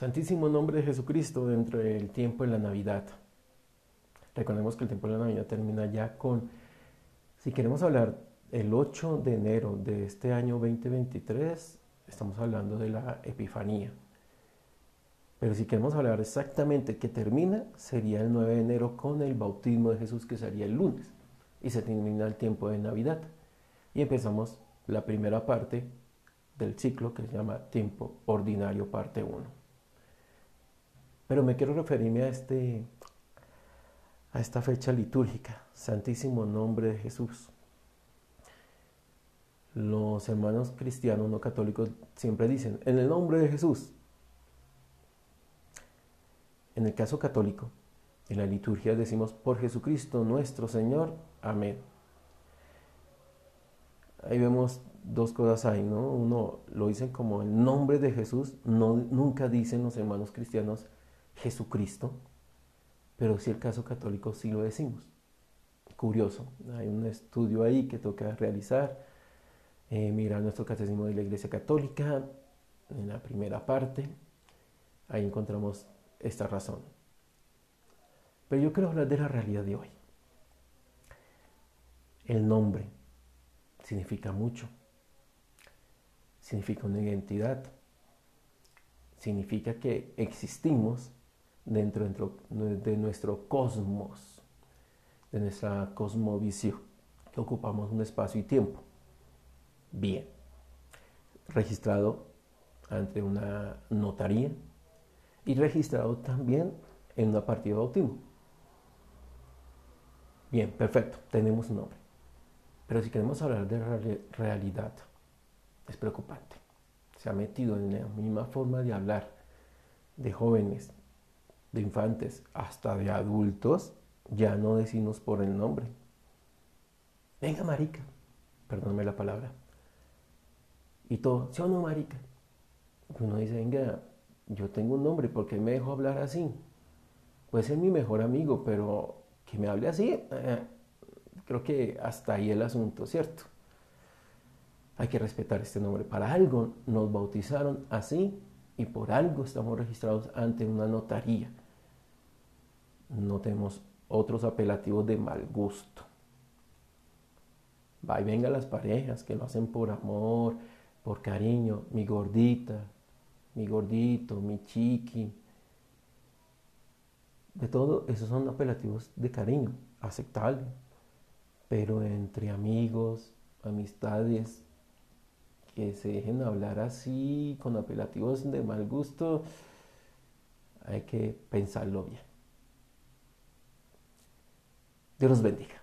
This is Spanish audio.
Santísimo nombre de Jesucristo dentro del tiempo de la Navidad. Recordemos que el tiempo de la Navidad termina ya con, si queremos hablar el 8 de enero de este año 2023, estamos hablando de la Epifanía. Pero si queremos hablar exactamente que termina, sería el 9 de enero con el bautismo de Jesús, que sería el lunes. Y se termina el tiempo de Navidad. Y empezamos la primera parte del ciclo que se llama tiempo ordinario parte 1. Pero me quiero referirme a, este, a esta fecha litúrgica, Santísimo Nombre de Jesús. Los hermanos cristianos no católicos siempre dicen, en el nombre de Jesús. En el caso católico, en la liturgia decimos, por Jesucristo nuestro Señor, amén. Ahí vemos dos cosas ahí, ¿no? Uno lo dicen como el nombre de Jesús, no, nunca dicen los hermanos cristianos Jesucristo, pero si el caso católico sí lo decimos. Curioso, hay un estudio ahí que toca realizar, eh, mirar nuestro catecismo de la Iglesia Católica, en la primera parte, ahí encontramos esta razón. Pero yo quiero hablar de la realidad de hoy. El nombre significa mucho, significa una identidad, significa que existimos dentro, de nuestro cosmos, de nuestra cosmovisión, que ocupamos un espacio y tiempo. Bien, registrado ante una notaría y registrado también en una partida de bautismo. Bien, perfecto, tenemos un nombre. Pero si queremos hablar de realidad, es preocupante. Se ha metido en la misma forma de hablar de jóvenes, de infantes hasta de adultos, ya no decimos por el nombre. Venga, marica, perdóname la palabra. Y todo, ¿sí o no, marica? Uno dice, venga, yo tengo un nombre, ¿por qué me dejo hablar así? Puede ser mi mejor amigo, pero que me hable así, eh, creo que hasta ahí el asunto, ¿cierto? Hay que respetar este nombre. Para algo nos bautizaron así y por algo estamos registrados ante una notaría no tenemos otros apelativos de mal gusto. Va y venga las parejas que lo hacen por amor, por cariño, mi gordita, mi gordito, mi chiqui. De todo, esos son apelativos de cariño, aceptable. Pero entre amigos, amistades, que se dejen hablar así, con apelativos de mal gusto, hay que pensarlo bien. Dios los bendiga.